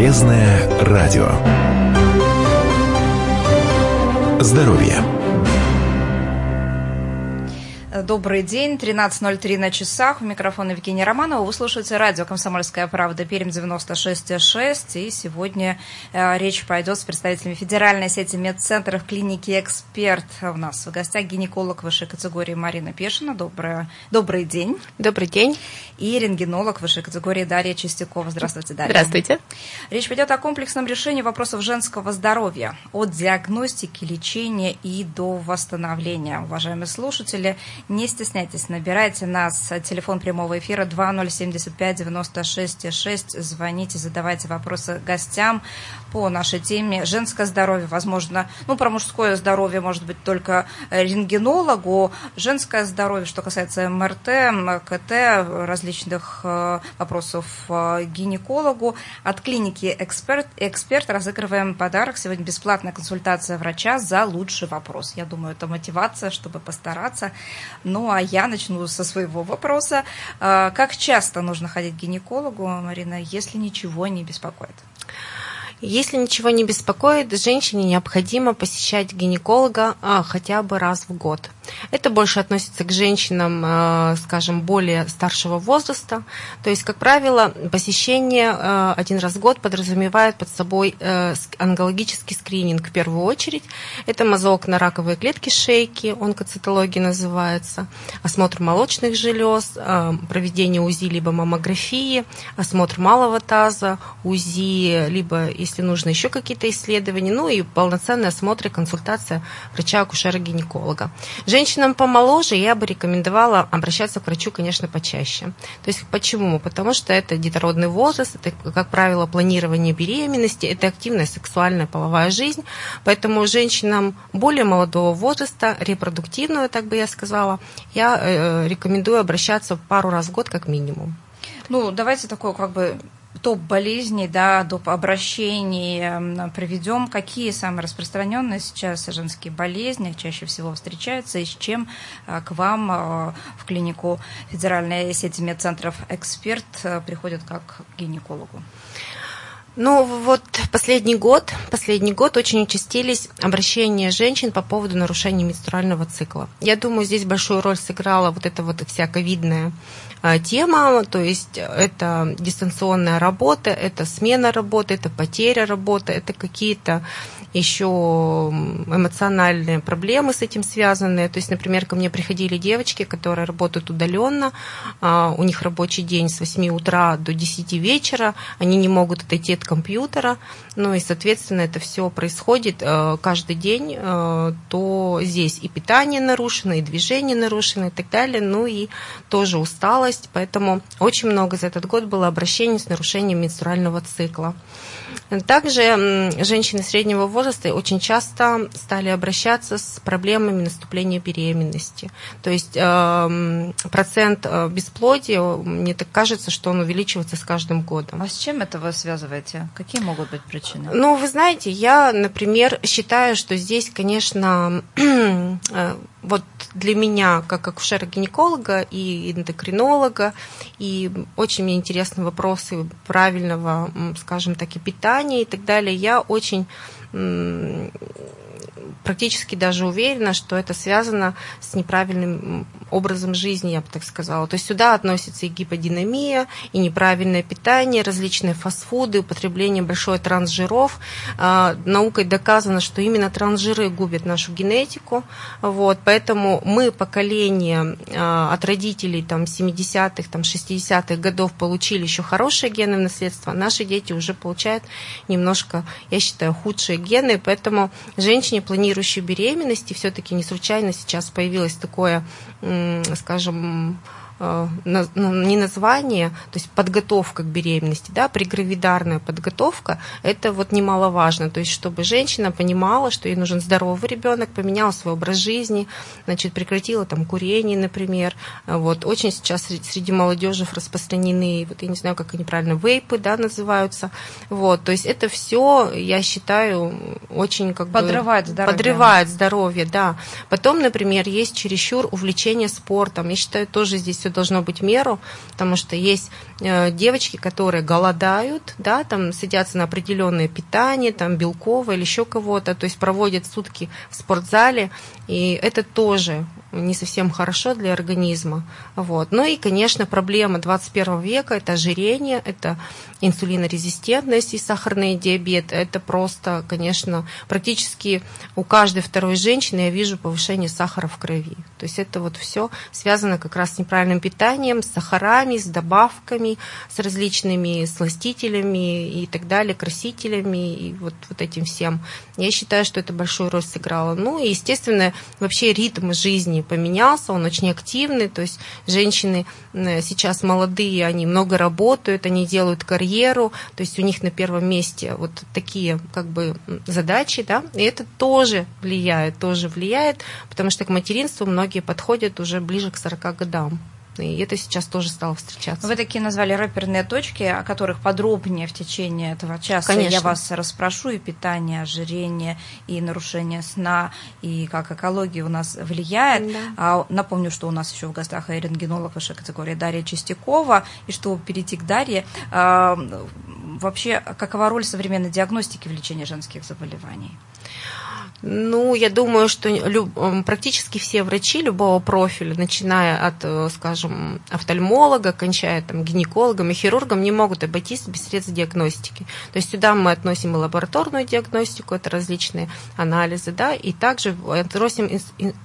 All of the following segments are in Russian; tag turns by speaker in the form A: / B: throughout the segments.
A: Полезное радио. Здоровье.
B: Добрый день, 13.03 на часах. У микрофона Евгения Романова. Вы слушаете радио «Комсомольская правда» Пермь 96,6. И сегодня э, речь пойдет с представителями федеральной сети медцентров клиники «Эксперт». У нас в гостях гинеколог высшей категории Марина Пешина. Доброе, добрый день.
C: Добрый день.
B: И рентгенолог высшей категории Дарья Чистякова. Здравствуйте, Дарья.
C: Здравствуйте.
B: Речь пойдет о комплексном решении вопросов женского здоровья. От диагностики, лечения и до восстановления. Уважаемые слушатели, не стесняйтесь, набирайте нас. Телефон прямого эфира 2075-96-6. Звоните, задавайте вопросы гостям по нашей теме. Женское здоровье, возможно, ну, про мужское здоровье, может быть, только рентгенологу. Женское здоровье, что касается МРТ, КТ, различных э, вопросов э, гинекологу. От клиники «Эксперт», «Эксперт» разыгрываем подарок. Сегодня бесплатная консультация врача за лучший вопрос. Я думаю, это мотивация, чтобы постараться. Ну, а я начну со своего вопроса. Э, как часто нужно ходить к гинекологу, Марина, если ничего не беспокоит?
C: Если ничего не беспокоит, женщине необходимо посещать гинеколога а, хотя бы раз в год. Это больше относится к женщинам, а, скажем, более старшего возраста. То есть, как правило, посещение а, один раз в год подразумевает под собой а, онкологический скрининг в первую очередь. Это мазок на раковые клетки шейки, онкоцитология называется, осмотр молочных желез, проведение УЗИ либо маммографии, осмотр малого таза, УЗИ, либо, если нужно, еще какие-то исследования, ну и полноценный осмотр и консультация врача-акушера-гинеколога. Женщинам помоложе я бы рекомендовала обращаться к врачу, конечно, почаще. То есть почему? Потому что это детородный возраст, это, как правило, планирование беременности, это активная сексуальная половая жизнь, поэтому женщинам более молодого возраста, репродуктивную, так бы я сказала, я э, рекомендую обращаться пару раз в год как минимум.
B: Ну, давайте такое как бы топ болезней, да, доп обращений проведем. Какие самые распространенные сейчас женские болезни чаще всего встречаются и с чем а, к вам а, в клинику Федеральной сети медцентров «Эксперт» а, приходят как к гинекологу?
C: Ну вот последний год, последний год очень участились обращения женщин по поводу нарушения менструального цикла. Я думаю, здесь большую роль сыграла вот эта вот вся ковидная тема, то есть это дистанционная работа, это смена работы, это потеря работы, это какие-то еще эмоциональные проблемы с этим связанные. То есть, например, ко мне приходили девочки, которые работают удаленно, а, у них рабочий день с 8 утра до 10 вечера, они не могут отойти от компьютера, ну и, соответственно, это все происходит э, каждый день, э, то здесь и питание нарушено, и движение нарушено, и так далее, ну и тоже усталость, поэтому очень много за этот год было обращений с нарушением менструального цикла. Также женщины среднего возраста очень часто стали обращаться с проблемами наступления беременности. То есть эм, процент э, бесплодия, мне так кажется, что он увеличивается с каждым годом.
B: А с чем это вы связываете? Какие могут быть причины?
C: Ну, вы знаете, я, например, считаю, что здесь, конечно, э, вот для меня, как акушера-гинеколога и эндокринолога, и очень мне интересны вопросы правильного, скажем так, и питания и так далее, я очень практически даже уверена, что это связано с неправильным образом жизни, я бы так сказала. То есть сюда относится и гиподинамия, и неправильное питание, различные фастфуды, употребление большой трансжиров. А, наукой доказано, что именно трансжиры губят нашу генетику. Вот, поэтому мы, поколение а, от родителей там, 70-х, там, 60-х годов получили еще хорошие гены в наследство, наши дети уже получают немножко, я считаю, худшие гены, поэтому женщине планируют планирующей беременности все-таки не случайно сейчас появилось такое, скажем, не название, то есть подготовка к беременности, да, прегравидарная подготовка, это вот немаловажно, то есть чтобы женщина понимала, что ей нужен здоровый ребенок, поменяла свой образ жизни, значит, прекратила там курение, например, вот, очень сейчас среди молодежи распространены, вот я не знаю, как они правильно, вейпы, да, называются, вот, то есть это все, я считаю, очень как
B: подрывает бы...
C: Здоровье. Подрывает здоровье, да. Потом, например, есть чересчур увлечение спортом, я считаю, тоже здесь все все должно быть меру, потому что есть э, девочки, которые голодают, да, там садятся на определенное питание, там белковое или еще кого-то, то есть проводят сутки в спортзале, и это тоже не совсем хорошо для организма. Вот. Ну и, конечно, проблема 21 века – это ожирение, это инсулинорезистентность и сахарный диабет. Это просто, конечно, практически у каждой второй женщины я вижу повышение сахара в крови. То есть это вот все связано как раз с неправильным питанием, с сахарами, с добавками, с различными сластителями и так далее, красителями и вот, вот этим всем. Я считаю, что это большую роль сыграло. Ну и, естественно, вообще ритм жизни поменялся, он очень активный, то есть женщины сейчас молодые, они много работают, они делают карьеру, то есть у них на первом месте вот такие как бы задачи, да, и это тоже влияет, тоже влияет, потому что к материнству многие подходят уже ближе к 40 годам и это сейчас тоже стало встречаться.
B: Вы такие назвали рэперные точки, о которых подробнее в течение этого часа
C: Конечно.
B: я вас расспрошу, и питание, ожирение, и нарушение сна, и как экология у нас влияет.
C: Да.
B: А, напомню, что у нас еще в гостях и рентгенолог высшей категории Дарья Чистякова, и что перейти к Дарье, а, вообще какова роль современной диагностики в лечении женских заболеваний?
C: Ну, я думаю, что практически все врачи любого профиля, начиная от, э, скажем, офтальмолога, кончая там, гинекологом и хирургом, не могут обойтись без средств диагностики. То есть сюда мы относим и лабораторную диагностику, это различные анализы, да, и также относим,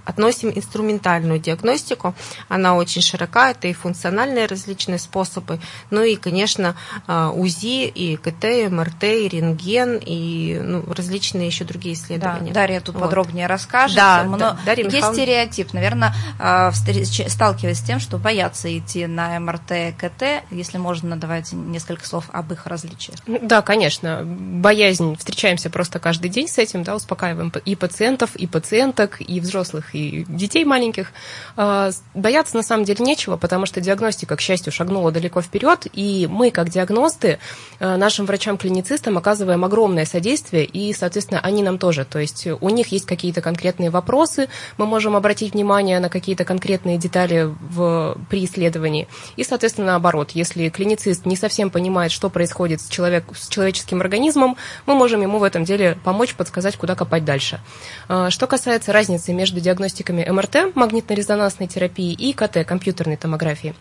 C: относим инструментальную диагностику. Она очень широка, это и функциональные различные способы, ну и, конечно, э, УЗИ, и КТ, и МРТ, и рентген, и ну, различные еще другие исследования.
B: Да, Дарья тут вот. подробнее расскажет.
C: Да,
B: Но
C: да, Дарья
B: есть
C: Михайловна.
B: стереотип, наверное, а, сталкиваясь с тем, что боятся идти на МРТ, КТ, если можно, давайте несколько слов об их различиях.
D: Да, конечно. Боязнь, встречаемся просто каждый день с этим, да, успокаиваем и пациентов, и пациенток, и взрослых, и детей маленьких. А, бояться на самом деле нечего, потому что диагностика, к счастью, шагнула далеко вперед, и мы, как диагносты, а, нашим врачам-клиницистам оказываем огромное содействие, и, соответственно, они нам тоже. То есть у них есть какие-то конкретные вопросы, мы можем обратить внимание на какие-то конкретные детали в, при исследовании. И, соответственно, наоборот, если клиницист не совсем понимает, что происходит с, человек, с человеческим организмом, мы можем ему в этом деле помочь, подсказать, куда копать дальше. А, что касается разницы между диагностиками МРТ, магнитно-резонансной терапии, и КТ, компьютерной томографии.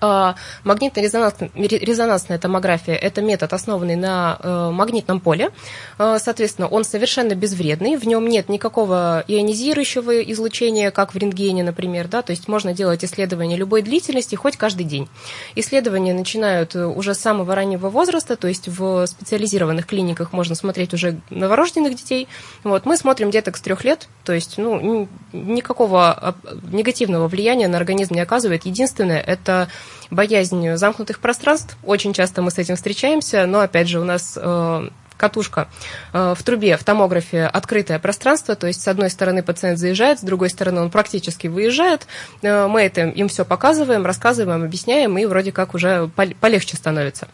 D: А, магнитно-резонансная томография – это метод, основанный на э, магнитном поле. А, соответственно, он совершенно безвредный, в нем нет никакого ионизирующего излучения, как в рентгене, например. Да? То есть можно делать исследования любой длительности хоть каждый день. Исследования начинают э, уже с самого раннего возраста, то есть в специализированных клиниках можно смотреть уже новорожденных детей. Вот. Мы смотрим деток с трех лет, то есть ну, никакого а, негативного влияния на организм не оказывает. Единственное – это боязнь замкнутых пространств. Очень часто мы с этим встречаемся, но, опять же, у нас э, катушка э, в трубе в томографе открытое пространство, то есть с одной стороны пациент заезжает, с другой стороны он практически выезжает. Э, мы это им все показываем, рассказываем, объясняем, и вроде как уже полегче становится.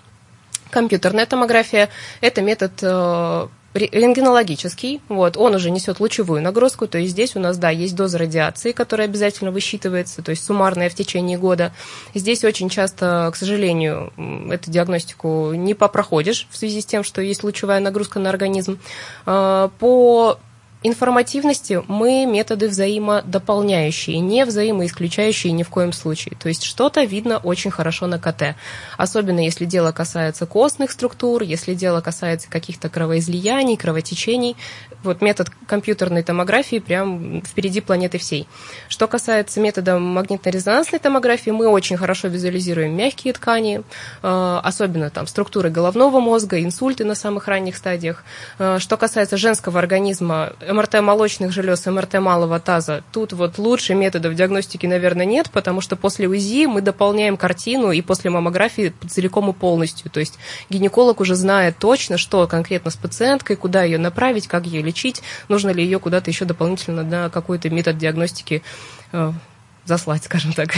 D: Компьютерная томография – это метод рентгенологический, вот, он уже несет лучевую нагрузку, то есть здесь у нас, да, есть доза радиации, которая обязательно высчитывается, то есть суммарная в течение года. Здесь очень часто, к сожалению, эту диагностику не попроходишь в связи с тем, что есть лучевая нагрузка на организм. А, по информативности мы методы взаимодополняющие, не взаимоисключающие ни в коем случае. То есть что-то видно очень хорошо на КТ. Особенно если дело касается костных структур, если дело касается каких-то кровоизлияний, кровотечений. Вот метод компьютерной томографии прям впереди планеты всей. Что касается метода магнитно-резонансной томографии, мы очень хорошо визуализируем мягкие ткани, э, особенно там структуры головного мозга, инсульты на самых ранних стадиях. Э, что касается женского организма, МРТ молочных желез, МРТ малого таза, тут вот лучше методов диагностики, наверное, нет, потому что после УЗИ мы дополняем картину и после маммографии целиком и полностью. То есть гинеколог уже знает точно, что конкретно с пациенткой, куда ее направить, как ее лечить, нужно ли ее куда-то еще дополнительно на какой-то метод диагностики э, заслать, скажем так.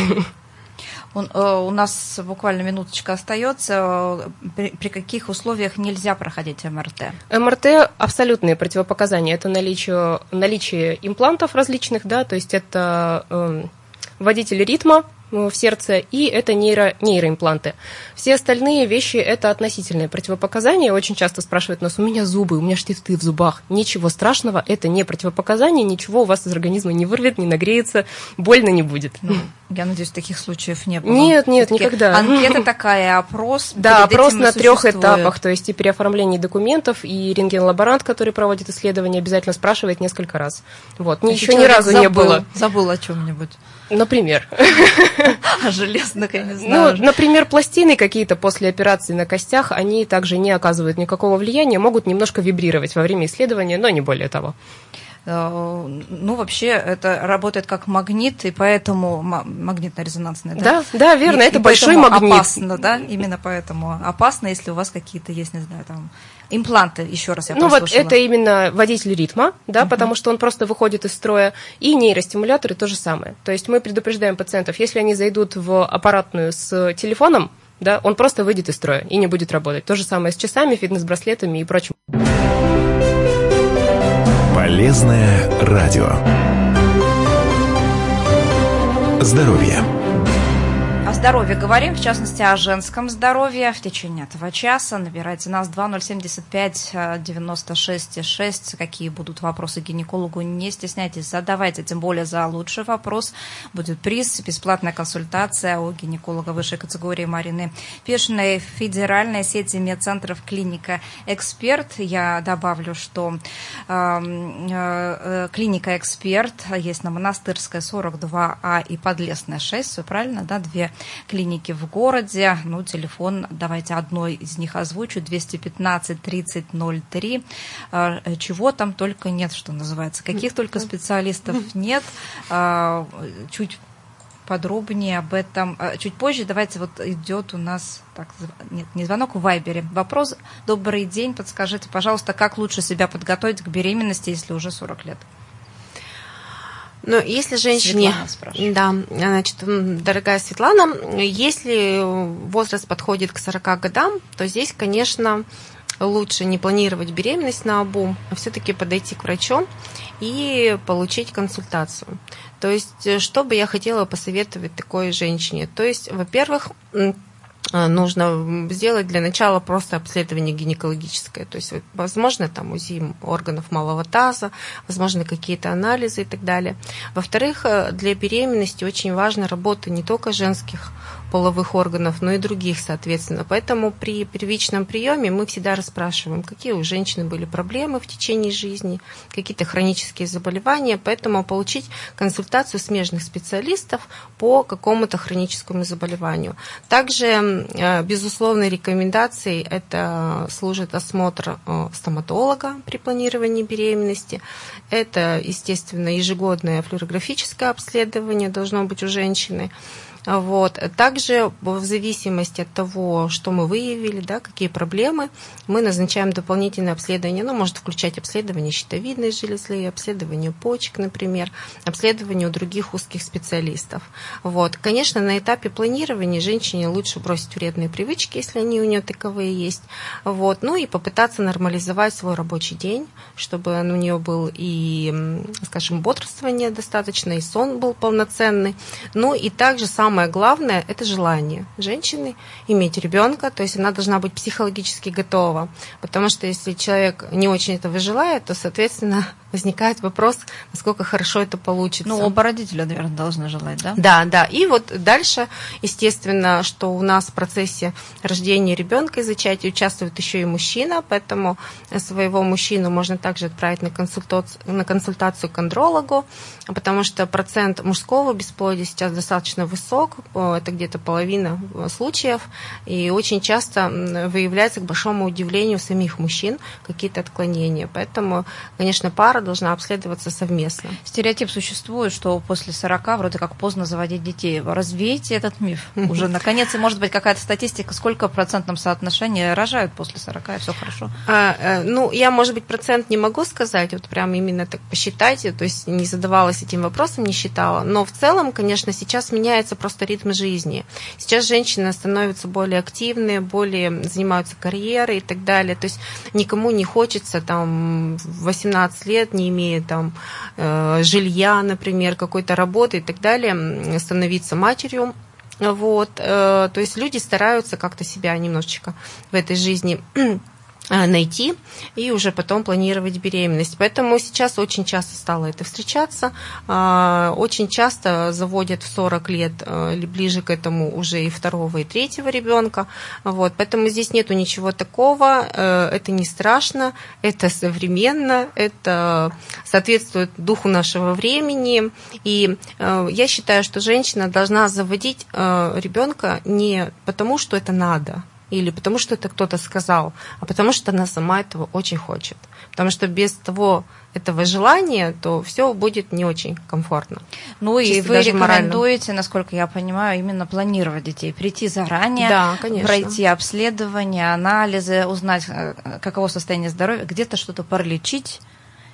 B: Э, у нас буквально минуточка остается. При, каких условиях нельзя проходить МРТ?
D: МРТ абсолютные противопоказания. Это наличие, наличие имплантов различных, да, то есть это э, водитель ритма, в сердце, и это нейро, нейроимпланты. Все остальные вещи – это относительные противопоказания. Очень часто спрашивают нас, у меня зубы, у меня штифты в зубах. Ничего страшного, это не противопоказание, ничего у вас из организма не вырвет, не нагреется, больно не будет.
B: Ну, я надеюсь, таких случаев не было.
D: Нет, нет, никогда.
B: Анкета такая, опрос.
D: Да, опрос на трех этапах, то есть и при оформлении документов, и рентген-лаборант, который проводит исследование, обязательно спрашивает несколько раз. Вот, еще ни разу не было.
B: Забыл о чем-нибудь.
D: Например.
B: А железных, я не знаю.
D: Ну, например, пластины какие-то после операции на костях, они также не оказывают никакого влияния, могут немножко вибрировать во время исследования, но не более того.
B: Э, ну, вообще, это работает как магнит, и поэтому магнитно-резонансный,
D: да? Да, да, верно, и, это и большой магнит.
B: опасно, да, именно поэтому опасно, если у вас какие-то есть, не знаю, там, импланты, еще раз я
D: Ну вот это именно водитель ритма, да, угу. потому что он просто выходит из строя, и нейростимуляторы то же самое. То есть мы предупреждаем пациентов, если они зайдут в аппаратную с телефоном, да, он просто выйдет из строя и не будет работать. То же самое с часами, фитнес-браслетами и прочим.
A: Полезное радио. Здоровье
B: здоровье говорим, в частности, о женском здоровье в течение этого часа. Набирайте нас 2075 96 6. Какие будут вопросы гинекологу, не стесняйтесь, задавайте, тем более за лучший вопрос будет приз, бесплатная консультация у гинеколога высшей категории Марины Пешиной, федеральной сети медцентров клиника «Эксперт». Я добавлю, что э, э, клиника «Эксперт» есть на Монастырская 42А и Подлесная 6, все правильно, да, две клиники в городе. Ну, телефон, давайте одной из них озвучу, 215 30 03. Чего там только нет, что называется. Каких только специалистов нет. А, чуть подробнее об этом а, чуть позже. Давайте вот идет у нас, так, нет, не звонок в Вайбере. Вопрос. Добрый день, подскажите, пожалуйста, как лучше себя подготовить к беременности, если уже 40 лет?
C: Но если женщине, да, значит, дорогая Светлана, если возраст подходит к 40 годам, то здесь, конечно, лучше не планировать беременность на обум, а все-таки подойти к врачу и получить консультацию. То есть, что бы я хотела посоветовать такой женщине? То есть, во-первых, Э, нужно сделать для начала просто обследование гинекологическое. То есть, возможно, там УЗИ органов малого таза, возможно, какие-то анализы и так далее. Во-вторых, э, для беременности очень важна работа не только женских половых органов, но и других, соответственно. Поэтому при первичном приеме мы всегда расспрашиваем, какие у женщины были проблемы в течение жизни, какие-то хронические заболевания. Поэтому получить консультацию смежных специалистов по какому-то хроническому заболеванию. Также э, безусловной рекомендацией это служит осмотр э, стоматолога при планировании беременности. Это, естественно, ежегодное флюорографическое обследование должно быть у женщины. Вот. Также в зависимости от того, что мы выявили, да, какие проблемы, мы назначаем дополнительное обследование. Оно может включать обследование щитовидной железы, обследование почек, например, обследование у других узких специалистов. Вот. Конечно, на этапе планирования женщине лучше бросить вредные привычки, если они у нее таковые есть. Вот. Ну и попытаться нормализовать свой рабочий день, чтобы у нее был и, скажем, бодрствование достаточно, и сон был полноценный. Ну и также сам самое главное – это желание женщины иметь ребенка, то есть она должна быть психологически готова, потому что если человек не очень этого желает, то, соответственно, возникает вопрос, насколько хорошо это получится.
B: Ну, оба родителя, наверное, должны желать, да?
C: Да, да. И вот дальше, естественно, что у нас в процессе рождения ребенка и зачатия участвует еще и мужчина, поэтому своего мужчину можно также отправить на консультацию, на консультацию к андрологу, потому что процент мужского бесплодия сейчас достаточно высок, это где-то половина случаев, и очень часто выявляется, к большому удивлению самих мужчин, какие-то отклонения. Поэтому, конечно, пара должна обследоваться совместно.
B: Стереотип существует, что после 40 вроде как поздно заводить детей. Развейте этот миф уже. Наконец, и может быть какая-то статистика, сколько в процентном соотношении рожают после 40, и все хорошо?
C: А, э, ну, я, может быть, процент не могу сказать, вот прям именно так посчитать, то есть не задавалась этим вопросом, не считала. Но в целом, конечно, сейчас меняется просто просто ритм жизни. Сейчас женщины становятся более активные, более занимаются карьерой и так далее. То есть никому не хочется там в 18 лет, не имея там э, жилья, например, какой-то работы и так далее, становиться матерью. Вот, э, то есть люди стараются как-то себя немножечко в этой жизни найти и уже потом планировать беременность. Поэтому сейчас очень часто стало это встречаться. А, очень часто заводят в 40 лет э, или ближе к этому уже и второго, и третьего ребенка. Вот. Поэтому здесь нету ничего такого. Э, это не страшно, это современно, это соответствует духу нашего времени. И я считаю, что женщина должна заводить ребенка не потому, что это надо, или потому что это кто-то сказал, а потому что она сама этого очень хочет. Потому что без того этого желания, то все будет не очень комфортно.
B: Ну и вы рекомендуете, морально. насколько я понимаю, именно планировать детей, прийти заранее, да, пройти обследование, анализы, узнать, э, каково состояние здоровья, где-то что-то пролечить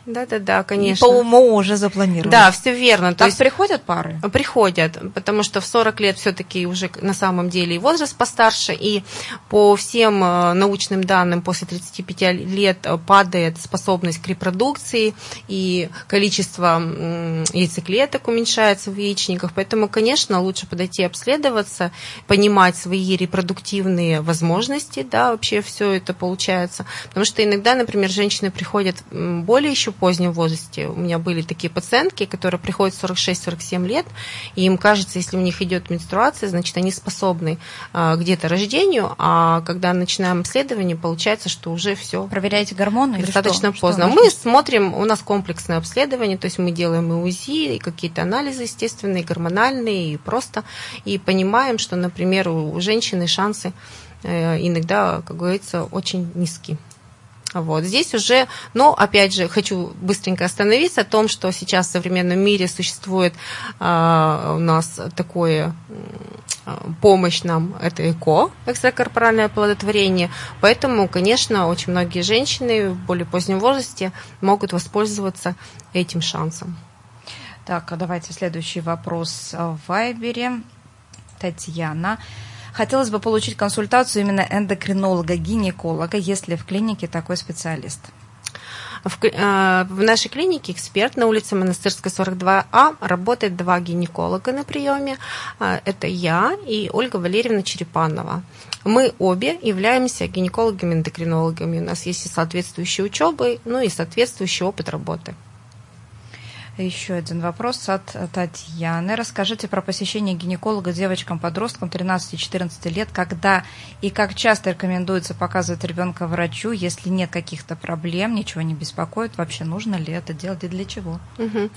C: да, да, да, конечно.
B: По уму уже запланировано.
C: Да, все верно.
B: То есть приходят пары?
C: Приходят, потому что в 40 лет все-таки уже на самом деле и возраст постарше, и по всем э, научным данным после 35 лет падает способность к репродукции, и количество яйцеклеток уменьшается в яичниках. Поэтому, конечно, лучше подойти обследоваться, понимать свои репродуктивные возможности, да, вообще все это получается. Потому что иногда, например, женщины приходят более еще позднем возрасте. У меня были такие пациентки, которые приходят в 46-47 лет, и им кажется, если у них идет менструация, значит, они способны а, где-то рождению, а когда начинаем исследование, получается, что уже все.
B: Проверяете гормоны
C: Достаточно
B: что?
C: поздно. Что мы смотрим, у нас комплексное обследование, то есть мы делаем и УЗИ, и какие-то анализы, естественные, гормональные, и просто, и понимаем, что, например, у женщины шансы э, иногда, как говорится, очень низкие. Вот. Здесь уже, но опять же, хочу быстренько остановиться о том, что сейчас в современном мире существует э, у нас такое э, помощь нам, это ЭКО, экстракорпоральное оплодотворение. Поэтому, конечно, очень многие женщины в более позднем возрасте могут воспользоваться этим шансом.
B: Так, а давайте следующий вопрос в Вайбере. Татьяна. Хотелось бы получить консультацию именно эндокринолога-гинеколога, если в клинике такой специалист.
C: В, э, в нашей клинике эксперт на улице Монастырская, 42А работает два гинеколога на приеме. Э, это я и Ольга Валерьевна Черепанова. Мы обе являемся гинекологами-эндокринологами. У нас есть и соответствующие учебы, ну и соответствующий опыт работы.
B: Еще один вопрос от Татьяны. Расскажите про посещение гинеколога девочкам-подросткам 13-14 лет, когда и как часто рекомендуется показывать ребенка врачу, если нет каких-то проблем, ничего не беспокоит, вообще нужно ли это делать и для чего?
C: Угу.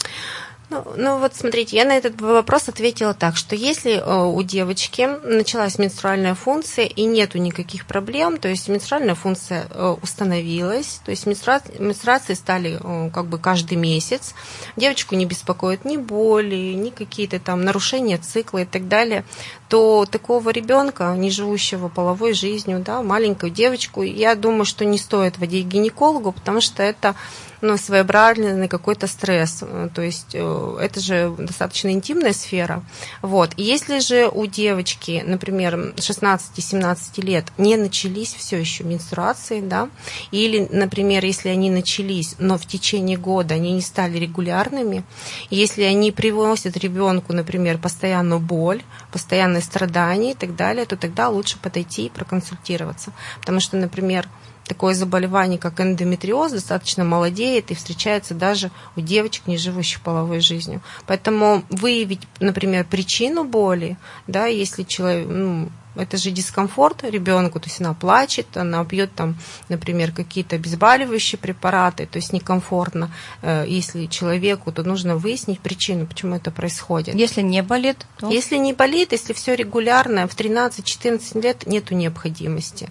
C: Ну, ну вот смотрите, я на этот вопрос ответила так, что если э, у девочки началась менструальная функция и нету никаких проблем, то есть менструальная функция э, установилась, то есть менструации, менструации стали э, как бы каждый месяц, девочку не беспокоит ни боли, ни какие-то там нарушения цикла и так далее, то такого ребенка, не живущего половой жизнью, да, маленькую девочку, я думаю, что не стоит водить к гинекологу, потому что это ну, своеобразный какой-то стресс. То есть это же достаточно интимная сфера. Вот. И если же у девочки, например, 16-17 лет не начались все еще менструации, да, или, например, если они начались, но в течение года они не стали регулярными, если они привносят ребенку, например, постоянную боль, постоянные страдания и так далее, то тогда лучше подойти и проконсультироваться. Потому что, например, такое заболевание, как эндометриоз, достаточно молодеет и встречается даже у девочек, не живущих половой жизнью. Поэтому выявить, например, причину боли, да, если человек, ну, это же дискомфорт ребенку, то есть она плачет, она пьет там, например, какие-то обезболивающие препараты, то есть некомфортно. Э, если человеку, то нужно выяснить причину, почему это происходит.
B: Если не болит,
C: то... Если не болит, если все регулярно, в 13-14 лет нету необходимости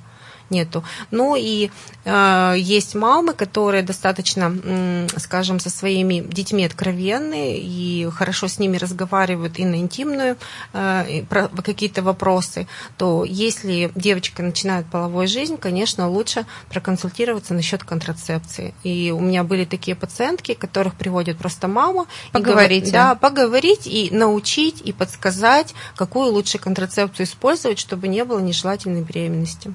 C: нету. Ну и э, есть мамы, которые достаточно, э, скажем, со своими детьми откровенны и хорошо с ними разговаривают и на интимную э, про какие-то вопросы, то если девочка начинает половую жизнь, конечно, лучше проконсультироваться насчет контрацепции. И у меня были такие пациентки, которых приводит просто мама.
B: Поговорить.
C: И, да, поговорить и научить, и подсказать, какую лучше контрацепцию использовать, чтобы не было нежелательной беременности.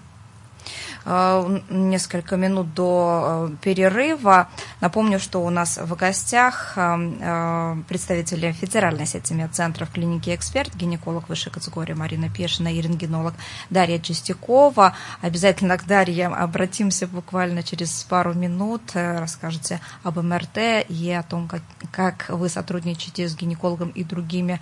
B: Э, несколько минут до э, перерыва. Напомню, что у нас в гостях э, представители федеральной сети медцентров клиники «Эксперт», гинеколог высшей категории Марина Пешина и рентгенолог Дарья Чистякова. Обязательно к Дарье обратимся буквально через пару минут. Расскажете об МРТ и о том, как, как вы сотрудничаете с гинекологом и другими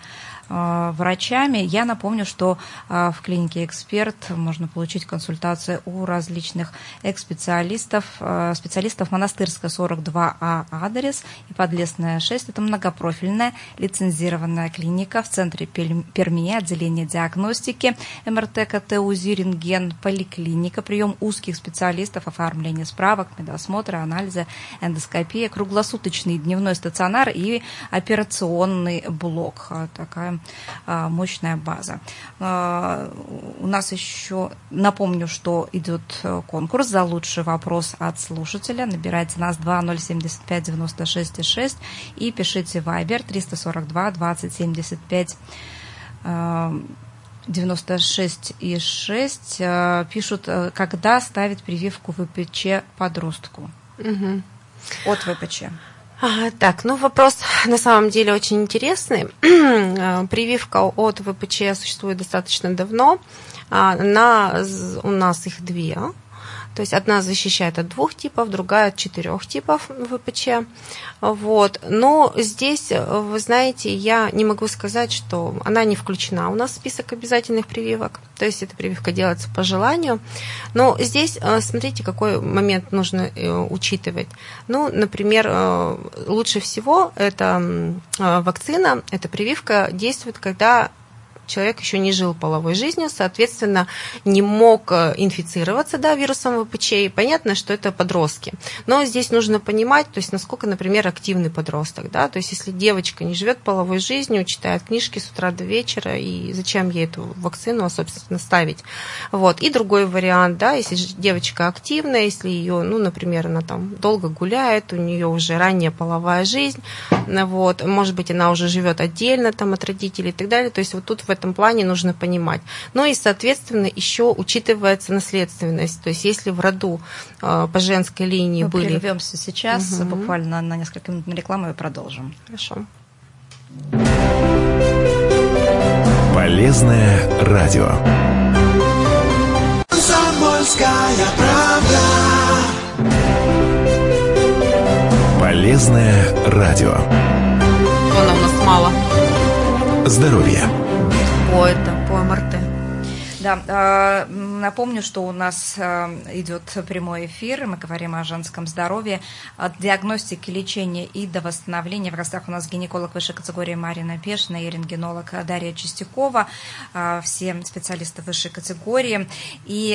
B: врачами. Я напомню, что в клинике «Эксперт» можно получить консультации у различных экс-специалистов, э, специалистов монастырская 42А адрес и Подлесная 6. Это многопрофильная лицензированная клиника в центре Перми, отделение диагностики, МРТ, КТ, УЗИ, рентген, поликлиника, прием узких специалистов, оформление справок, медосмотра, анализа, эндоскопия, круглосуточный дневной стационар и операционный блок. Такая а, мощная база. А, у нас еще, напомню, что идет Э, конкурс за лучший вопрос от слушателя. Набирайте нас 2075 96 6 и пишите Viber 342 2075 96 и 6 э, пишут, э, когда ставить прививку ВПЧ подростку. Угу. От ВПЧ.
C: Так, ну вопрос на самом деле очень интересный. Прививка от ВПЧ существует достаточно давно. На, у нас их две. То есть одна защищает от двух типов, другая от четырех типов ВПЧ. Вот. Но здесь, вы знаете, я не могу сказать, что она не включена у нас в список обязательных прививок. То есть эта прививка делается по желанию. Но здесь, э, смотрите, какой момент нужно э, учитывать. Ну, например, э, лучше всего эта вакцина, эта прививка действует, когда человек еще не жил половой жизнью, соответственно, не мог э, инфицироваться да, вирусом ВПЧ. И понятно, что это подростки. Но здесь нужно понимать, то есть насколько, например, активный подросток. Да? То есть если девочка не живет половой жизнью, читает книжки с утра до вечера, и зачем ей эту вакцину, собственно, ставить. Вот. И другой вариант, да, если девочка активная, если ее, ну, например, она там долго гуляет, у нее уже ранняя половая жизнь, вот, может быть, она уже живет отдельно там от родителей и так далее. То есть вот тут в этом плане нужно понимать. Ну и, соответственно, еще учитывается наследственность. То есть если в роду э, по женской линии
B: Мы
C: были...
B: прервемся сейчас, угу. буквально на несколько минут на рекламу и продолжим.
C: Хорошо.
A: Полезное радио. правда. Полезное радио.
C: Вон у нас мало.
A: Здоровье
C: по, это, по МРТ.
B: Да, а, напомню, что у нас а, идет прямой эфир, мы говорим о женском здоровье, от диагностики, лечения и до восстановления. В гостях у нас гинеколог высшей категории Марина Пешина и рентгенолог Дарья Чистякова, а, все специалисты высшей категории. И,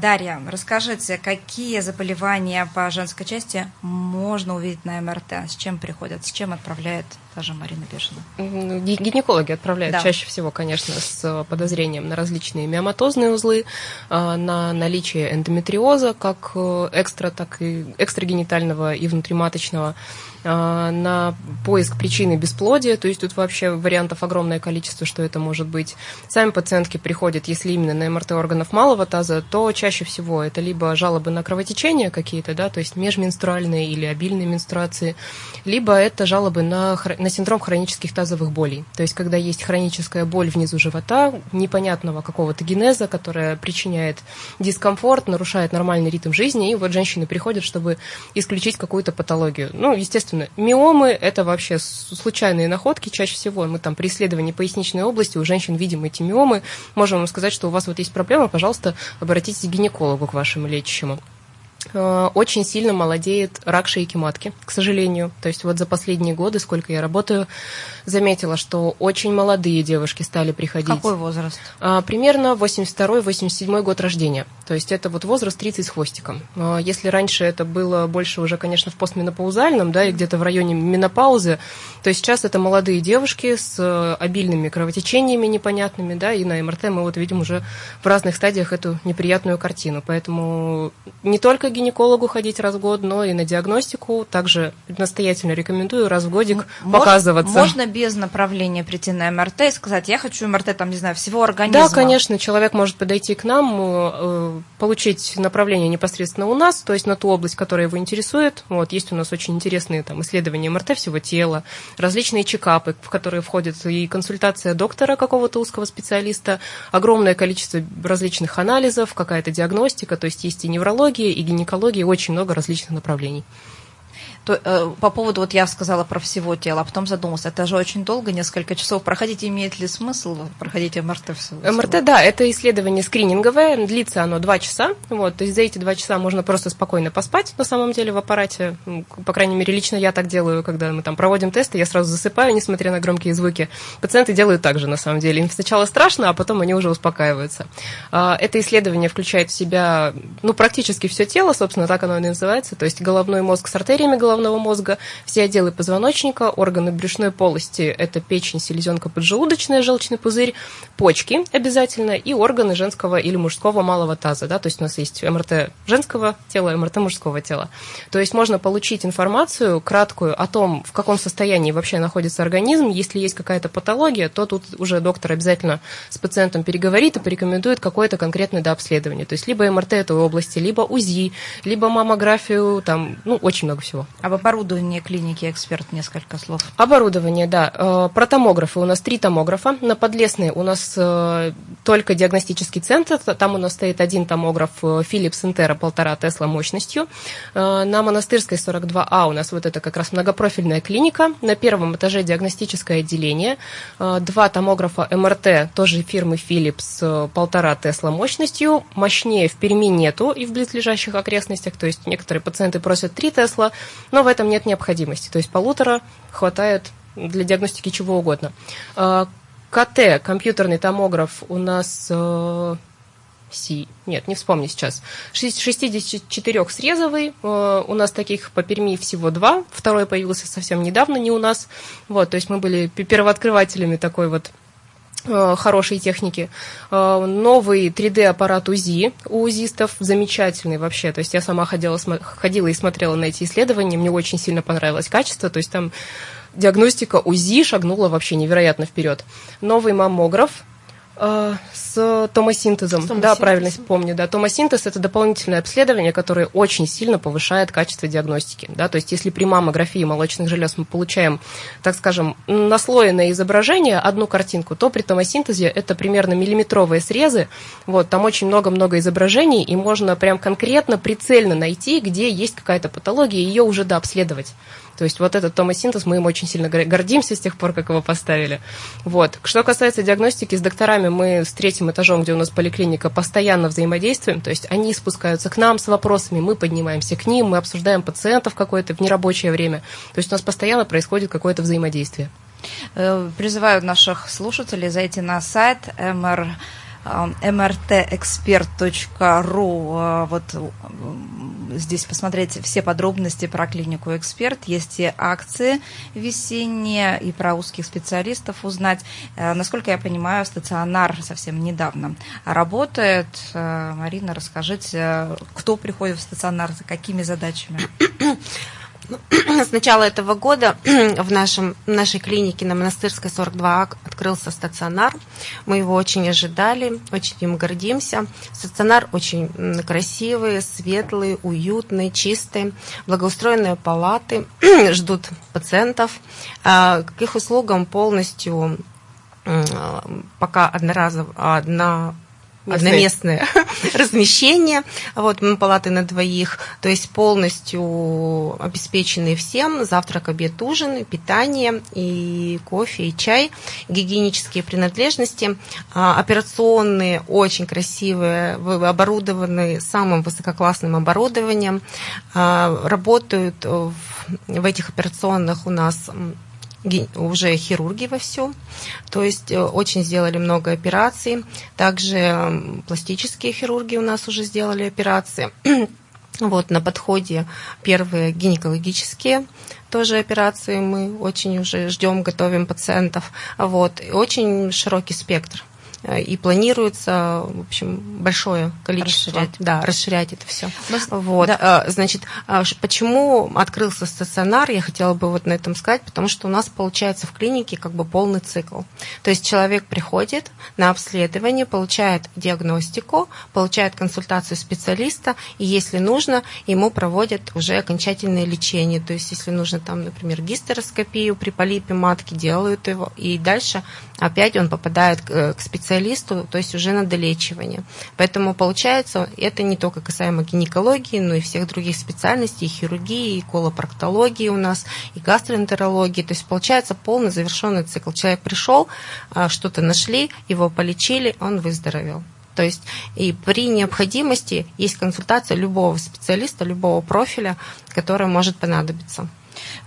B: Дарья, расскажите, какие заболевания по женской части можно увидеть на МРТ, с чем приходят, с чем отправляют та же Марина Пешина?
D: Гинекологи отправляют да. чаще всего, конечно, с подозрением на различные миоматозные узлы, на наличие эндометриоза, как э, экстра, так и экстрагенитального и внутриматочного. А, на поиск причины бесплодия, то есть тут вообще вариантов огромное количество, что это может быть. Сами пациентки приходят, если именно на МРТ органов малого таза, то чаще всего это либо жалобы на кровотечение какие-то, да, то есть межменструальные или обильные менструации, либо это жалобы на, на синдром хронических тазовых болей, то есть когда есть хроническая боль внизу живота, непонятного какого-то генеза, которая причиняет дискомфорт, нарушает нормальный ритм жизни, и вот женщины приходят, чтобы исключить какую-то патологию. Ну, естественно, естественно, миомы – это вообще случайные находки. Чаще всего мы там при исследовании поясничной области у женщин видим эти миомы. Можем вам сказать, что у вас вот есть проблема, пожалуйста, обратитесь к гинекологу, к вашему лечащему. Э, очень сильно молодеет рак шейки матки, к сожалению. То есть вот за последние годы, сколько я работаю, заметила, что очень молодые девушки стали приходить.
B: Какой возраст?
D: А, примерно 82-87 год рождения. То есть это вот возраст 30 с хвостиком. А, если раньше это было больше уже, конечно, в постменопаузальном, да, и где-то в районе менопаузы, то сейчас это молодые девушки с э, обильными кровотечениями непонятными, да, и на МРТ мы вот видим уже в разных стадиях эту неприятную картину. Поэтому не только гинекологу ходить раз в год, но и на диагностику. Также настоятельно рекомендую раз в годик
B: Мож,
D: показываться.
B: Можно без направления прийти на МРТ и сказать, я хочу МРТ, там, не знаю, всего организма?
D: Да, конечно, человек может подойти к нам, э, получить направление непосредственно у нас, то есть на ту область, которая его интересует. Вот, есть у нас очень интересные там, исследования МРТ всего тела, различные чекапы, в которые входит и консультация доктора какого-то узкого специалиста, огромное количество различных анализов, какая-то диагностика, то есть есть и неврология, и гинекология, очень много различных направлений.
B: То, э, по поводу, вот я сказала про всего тела, а потом задумалась, это же очень долго, несколько часов проходить, имеет ли смысл проходить МРТ всего?
D: МРТ, да, это исследование скрининговое, длится оно два часа, вот, то есть за эти два часа можно просто спокойно поспать, на самом деле, в аппарате, по крайней мере, лично я так делаю, когда мы там проводим тесты, я сразу засыпаю, несмотря на громкие звуки. Пациенты делают так же, на самом деле, им сначала страшно, а потом они уже успокаиваются. А, это исследование включает в себя, ну, практически все тело, собственно, так оно и называется, то есть головной мозг с артериями головного мозга, все отделы позвоночника, органы брюшной полости, это печень, селезенка поджелудочная, желчный пузырь, почки обязательно и органы женского или мужского малого таза. Да? То есть у нас есть МРТ женского тела, МРТ мужского тела. То есть можно получить информацию краткую о том, в каком состоянии вообще находится организм. Если есть какая-то патология, то тут уже доктор обязательно с пациентом переговорит и порекомендует какое-то конкретное дообследование. То есть либо МРТ этой области, либо УЗИ, либо маммографию, там, ну, очень много всего.
B: Об оборудовании клиники эксперт несколько слов.
D: Оборудование, да. Э, про томографы. У нас три томографа. На Подлесной у нас э, только диагностический центр. Там у нас стоит один томограф э, Philips Intera полтора Тесла мощностью. На Монастырской 42А у нас вот это как раз многопрофильная клиника. На первом этаже диагностическое отделение. Два томографа МРТ, тоже фирмы Philips, полтора Тесла мощностью. Мощнее в Перми нету и в близлежащих окрестностях. То есть некоторые пациенты просят 3 Тесла, но в этом нет необходимости. То есть полутора хватает для диагностики чего угодно. А, КТ, компьютерный томограф у нас э, Си, нет, не вспомню сейчас. 64 срезовый, э, у нас таких по Перми всего два, второй появился совсем недавно, не у нас. Вот, то есть мы были первооткрывателями такой вот хорошей техники. Э, новый 3D-аппарат УЗИ у УЗИстов замечательный вообще. То есть я сама ходила, ходила и смотрела на эти исследования, мне очень сильно понравилось качество. То есть там диагностика УЗИ шагнула вообще невероятно вперед. Новый маммограф Э, с томосинтезом. С да, правильно помню. Да, томосинтез – это дополнительное обследование, которое очень сильно повышает качество диагностики. Да, то есть если при маммографии молочных желез мы получаем, так скажем, наслоенное изображение, одну картинку, то при томосинтезе это примерно миллиметровые срезы. Вот, там очень много-много изображений, и можно прям конкретно, прицельно найти, где есть какая-то патология, и ее уже дообследовать. То есть вот этот томосинтез, мы им очень сильно гордимся с тех пор, как его поставили. Вот. Что касается диагностики, с докторами мы с третьим этажом, где у нас поликлиника, постоянно взаимодействуем. То есть они спускаются к нам с вопросами, мы поднимаемся к ним, мы обсуждаем пациентов какое-то в нерабочее время. То есть у нас постоянно происходит какое-то взаимодействие.
B: Э, призываю наших слушателей зайти на сайт mr mrtexpert.ru. Э, вот здесь посмотреть все подробности про клинику «Эксперт». Есть и акции весенние, и про узких специалистов узнать. Э, насколько я понимаю, стационар совсем недавно работает. Э, Марина, расскажите, кто приходит в стационар, за какими задачами?
C: С начала этого года в, нашем, в нашей клинике на Монастырской 42 открылся стационар. Мы его очень ожидали, очень им гордимся. Стационар очень красивый, светлый, уютный, чистый. Благоустроенные палаты ждут пациентов. А, к их услугам полностью пока одноразово, одна одноместное размещение, вот, палаты на двоих, то есть полностью обеспечены всем, завтрак, обед, ужин, питание, и кофе, и чай, гигиенические принадлежности, а, операционные, очень красивые, оборудованы самым высококлассным оборудованием, а, работают в этих операционных у нас уже хирурги во все. То есть э, очень сделали много операций. Также пластические хирурги у нас уже сделали операции. Вот на подходе первые гинекологические тоже операции мы очень уже ждем, готовим пациентов. Вот. И очень широкий спектр. Э, и планируется, в общем, большое количество. Расширять. Да, расширять это все. Вот. Да. Э, значит, а почему открылся стационар, я хотела бы вот на этом сказать, потому что у нас получается в клинике как бы полный цикл. То есть человек приходит на обследование, получает диагностику, получает консультацию специалиста, и если нужно, ему проводят уже окончательное лечение. То есть если нужно там, например, гистероскопию при полипе матки, делают его, и дальше опять он попадает к специалисту специалисту, то есть уже на долечивание. Поэтому получается, это не только касаемо гинекологии, но и всех других специальностей, и хирургии, и колопроктологии у нас, и гастроэнтерологии. То есть получается полный завершенный цикл. Человек пришел, а, что-то нашли, его полечили, он выздоровел. То есть и при необходимости есть консультация любого специалиста, любого профиля, который может понадобиться.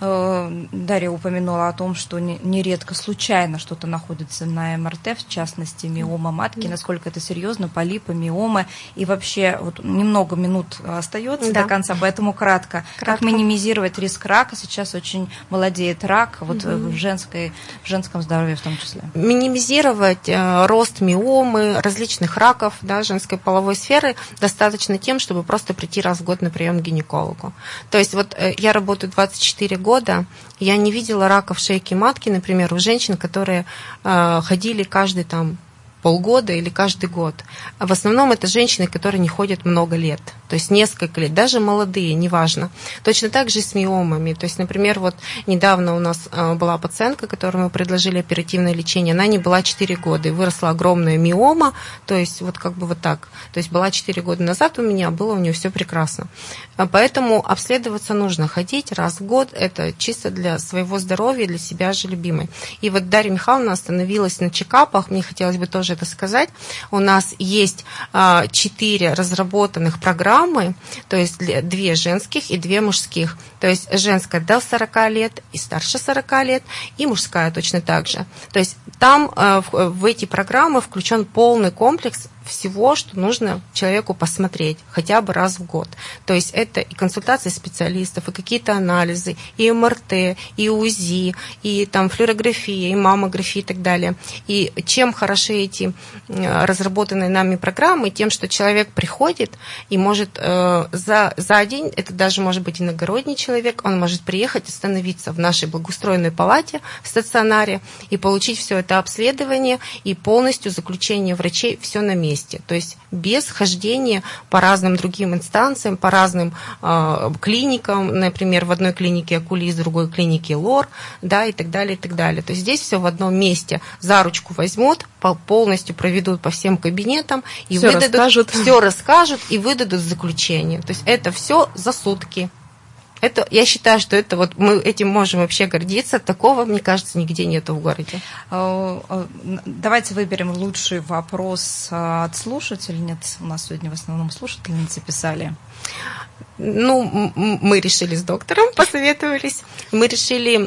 B: Э, Дарья упомянула о том, что нередко случайно что-то находится на МРТ, в частности, миома матки, насколько это серьезно, полипы, миомы. И вообще, вот немного минут остается да. до конца, поэтому кратко. кратко. Как минимизировать риск рака? Сейчас очень молодеет рак, вот угу. в, женской, в женском здоровье в том числе.
C: Минимизировать э, рост миомы, различных раков да, женской половой сферы достаточно тем, чтобы просто прийти раз в год на прием к гинекологу. То есть вот э, я работаю 24 года я не видела рака в шейке матки, например, у женщин, которые э, ходили каждый там полгода или каждый год. В основном это женщины, которые не ходят много лет, то есть несколько лет, даже молодые, неважно. Точно так же с миомами. То есть, например, вот недавно у нас а, была пациентка, которой мы предложили оперативное лечение, она не была 4 года, и выросла огромная миома, то есть вот как бы вот так. То есть была 4 года назад у меня, было у нее все прекрасно. А поэтому обследоваться нужно, ходить раз в год, это чисто для своего здоровья, для себя же любимой. И вот Дарья Михайловна остановилась на чекапах, мне хотелось бы тоже это сказать. У нас есть а, четыре разработанных программы, то есть две женских и две мужских. То есть женская до 40 лет и старше 40 лет, и мужская точно так же. То есть там а, в эти программы включен полный комплекс всего, что нужно человеку посмотреть хотя бы раз в год. То есть это и консультации специалистов, и какие-то анализы, и МРТ, и УЗИ, и там флюорография, и маммография и так далее. И чем хороши эти разработанные нами программы, тем, что человек приходит и может э, за, за день, это даже может быть иногородний человек, он может приехать, остановиться в нашей благоустроенной палате в стационаре и получить все это обследование и полностью заключение врачей все на месте то есть без хождения по разным другим инстанциям, по разным э, клиникам, например, в одной клинике Акулис, в другой клинике Лор, да, и так далее, и так далее. То есть здесь все в одном месте. За ручку возьмут, полностью проведут по всем кабинетам и все выдадут, расскажут. все расскажут и выдадут заключение. То есть это все за сутки. Это, я считаю, что это вот мы этим можем вообще гордиться. Такого, мне кажется, нигде нету в городе.
B: А, а, давайте выберем лучший вопрос а, от слушательниц. У нас сегодня в основном слушательницы писали.
C: Ну, мы решили с доктором, посоветовались. Мы решили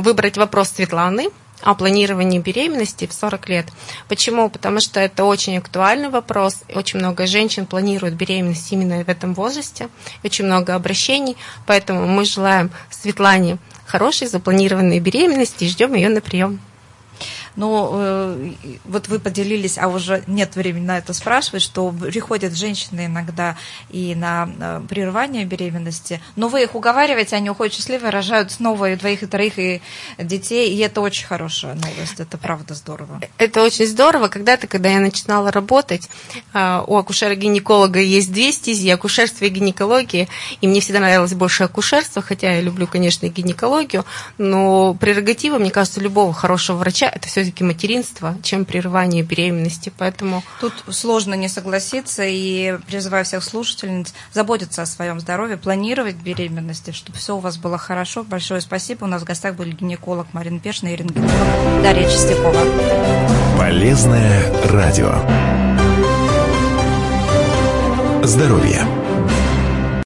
C: выбрать вопрос Светланы о планировании беременности в 40 лет. Почему? Потому что это очень актуальный вопрос. Очень много женщин планируют беременность именно в этом возрасте. Очень много обращений. Поэтому мы желаем Светлане хорошей запланированной беременности и ждем ее на прием.
B: Но э, вот вы поделились, а уже нет времени на это спрашивать, что приходят женщины иногда и на э, прерывание беременности, но вы их уговариваете, они уходят счастливые, рожают снова и двоих, и троих, и детей, и это очень хорошая новость, это правда здорово.
C: Это очень здорово. Когда-то, когда я начинала работать, э, у акушера-гинеколога есть две стези, акушерство и гинекология, и мне всегда нравилось больше акушерство, хотя я люблю, конечно, гинекологию, но прерогатива, мне кажется, любого хорошего врача – это все все-таки материнство, чем прерывание беременности. Поэтому
B: тут сложно не согласиться и призываю всех слушательниц заботиться о своем здоровье, планировать беременности, чтобы все у вас было хорошо. Большое спасибо. У нас в гостях были гинеколог Марина Пешина и рентгенолог Дарья Чистякова.
A: Полезное радио. Здоровье.